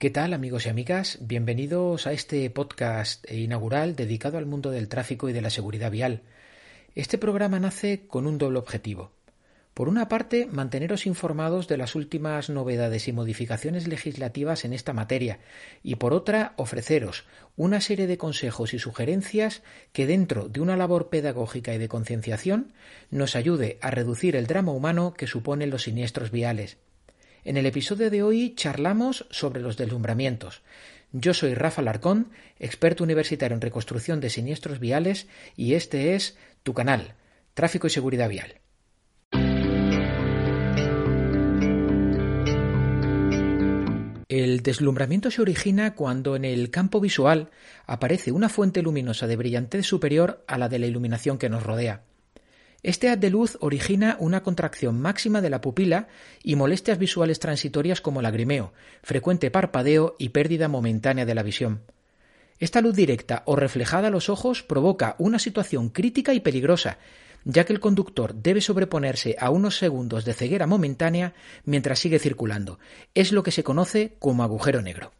¿Qué tal amigos y amigas? Bienvenidos a este podcast inaugural dedicado al mundo del tráfico y de la seguridad vial. Este programa nace con un doble objetivo. Por una parte, manteneros informados de las últimas novedades y modificaciones legislativas en esta materia, y por otra, ofreceros una serie de consejos y sugerencias que dentro de una labor pedagógica y de concienciación nos ayude a reducir el drama humano que suponen los siniestros viales. En el episodio de hoy charlamos sobre los deslumbramientos. Yo soy Rafa Larcón, experto universitario en reconstrucción de siniestros viales, y este es tu canal, Tráfico y Seguridad Vial. El deslumbramiento se origina cuando en el campo visual aparece una fuente luminosa de brillantez superior a la de la iluminación que nos rodea. Este haz de luz origina una contracción máxima de la pupila y molestias visuales transitorias como lagrimeo, frecuente parpadeo y pérdida momentánea de la visión. Esta luz directa o reflejada a los ojos provoca una situación crítica y peligrosa, ya que el conductor debe sobreponerse a unos segundos de ceguera momentánea mientras sigue circulando. Es lo que se conoce como agujero negro.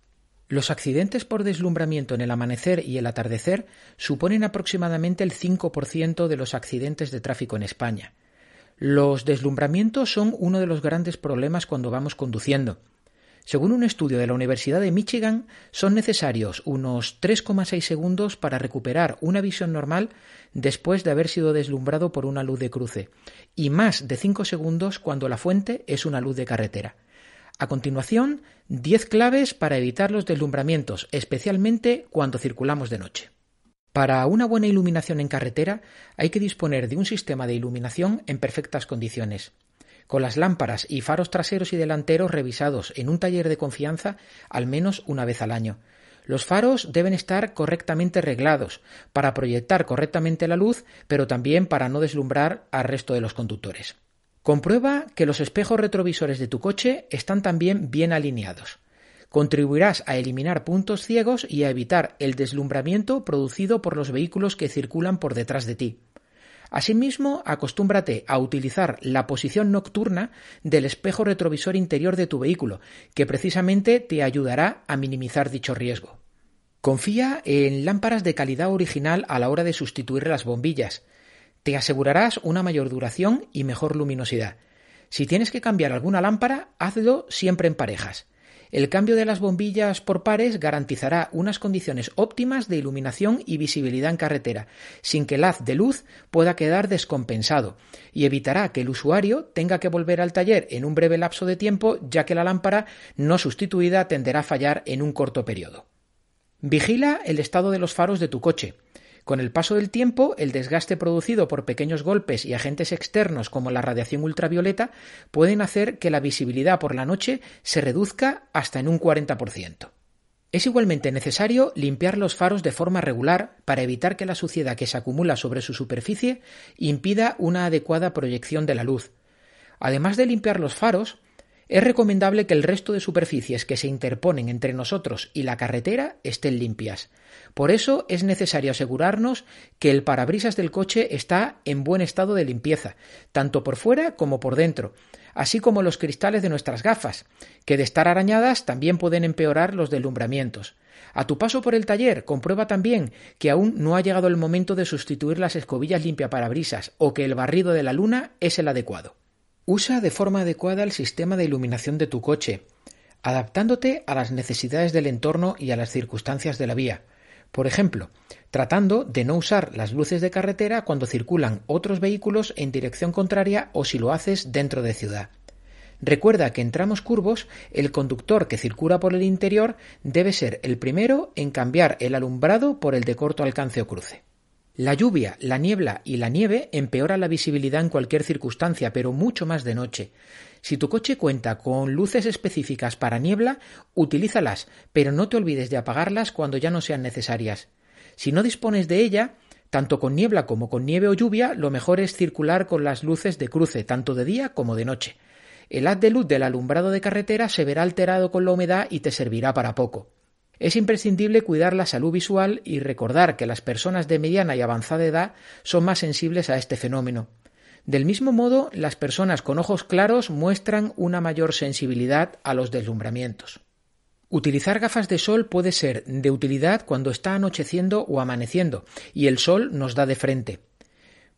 Los accidentes por deslumbramiento en el amanecer y el atardecer suponen aproximadamente el 5% de los accidentes de tráfico en España. Los deslumbramientos son uno de los grandes problemas cuando vamos conduciendo. Según un estudio de la Universidad de Michigan, son necesarios unos 3,6 segundos para recuperar una visión normal después de haber sido deslumbrado por una luz de cruce, y más de 5 segundos cuando la fuente es una luz de carretera. A continuación, 10 claves para evitar los deslumbramientos, especialmente cuando circulamos de noche. Para una buena iluminación en carretera hay que disponer de un sistema de iluminación en perfectas condiciones, con las lámparas y faros traseros y delanteros revisados en un taller de confianza al menos una vez al año. Los faros deben estar correctamente reglados para proyectar correctamente la luz, pero también para no deslumbrar al resto de los conductores. Comprueba que los espejos retrovisores de tu coche están también bien alineados. Contribuirás a eliminar puntos ciegos y a evitar el deslumbramiento producido por los vehículos que circulan por detrás de ti. Asimismo, acostúmbrate a utilizar la posición nocturna del espejo retrovisor interior de tu vehículo, que precisamente te ayudará a minimizar dicho riesgo. Confía en lámparas de calidad original a la hora de sustituir las bombillas. Te asegurarás una mayor duración y mejor luminosidad. Si tienes que cambiar alguna lámpara, hazlo siempre en parejas. El cambio de las bombillas por pares garantizará unas condiciones óptimas de iluminación y visibilidad en carretera, sin que el haz de luz pueda quedar descompensado, y evitará que el usuario tenga que volver al taller en un breve lapso de tiempo, ya que la lámpara no sustituida tenderá a fallar en un corto periodo. Vigila el estado de los faros de tu coche. Con el paso del tiempo, el desgaste producido por pequeños golpes y agentes externos como la radiación ultravioleta pueden hacer que la visibilidad por la noche se reduzca hasta en un 40%. Es igualmente necesario limpiar los faros de forma regular para evitar que la suciedad que se acumula sobre su superficie impida una adecuada proyección de la luz. Además de limpiar los faros, es recomendable que el resto de superficies que se interponen entre nosotros y la carretera estén limpias. Por eso es necesario asegurarnos que el parabrisas del coche está en buen estado de limpieza, tanto por fuera como por dentro, así como los cristales de nuestras gafas, que de estar arañadas también pueden empeorar los deslumbramientos. A tu paso por el taller, comprueba también que aún no ha llegado el momento de sustituir las escobillas limpiaparabrisas o que el barrido de la luna es el adecuado. Usa de forma adecuada el sistema de iluminación de tu coche, adaptándote a las necesidades del entorno y a las circunstancias de la vía. Por ejemplo, tratando de no usar las luces de carretera cuando circulan otros vehículos en dirección contraria o si lo haces dentro de ciudad. Recuerda que en tramos curvos el conductor que circula por el interior debe ser el primero en cambiar el alumbrado por el de corto alcance o cruce. La lluvia, la niebla y la nieve empeoran la visibilidad en cualquier circunstancia, pero mucho más de noche. Si tu coche cuenta con luces específicas para niebla, utilízalas, pero no te olvides de apagarlas cuando ya no sean necesarias. Si no dispones de ella, tanto con niebla como con nieve o lluvia, lo mejor es circular con las luces de cruce, tanto de día como de noche. El haz de luz del alumbrado de carretera se verá alterado con la humedad y te servirá para poco. Es imprescindible cuidar la salud visual y recordar que las personas de mediana y avanzada edad son más sensibles a este fenómeno. Del mismo modo, las personas con ojos claros muestran una mayor sensibilidad a los deslumbramientos. Utilizar gafas de sol puede ser de utilidad cuando está anocheciendo o amaneciendo y el sol nos da de frente.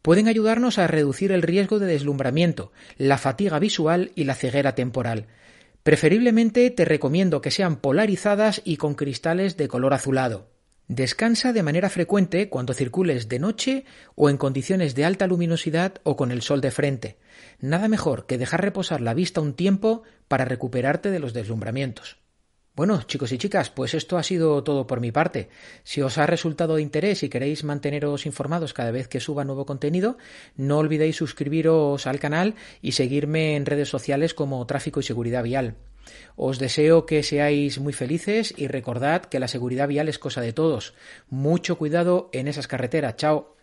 Pueden ayudarnos a reducir el riesgo de deslumbramiento, la fatiga visual y la ceguera temporal. Preferiblemente te recomiendo que sean polarizadas y con cristales de color azulado. Descansa de manera frecuente cuando circules de noche o en condiciones de alta luminosidad o con el sol de frente. Nada mejor que dejar reposar la vista un tiempo para recuperarte de los deslumbramientos. Bueno, chicos y chicas, pues esto ha sido todo por mi parte. Si os ha resultado de interés y queréis manteneros informados cada vez que suba nuevo contenido, no olvidéis suscribiros al canal y seguirme en redes sociales como Tráfico y Seguridad Vial. Os deseo que seáis muy felices y recordad que la seguridad vial es cosa de todos. Mucho cuidado en esas carreteras. Chao.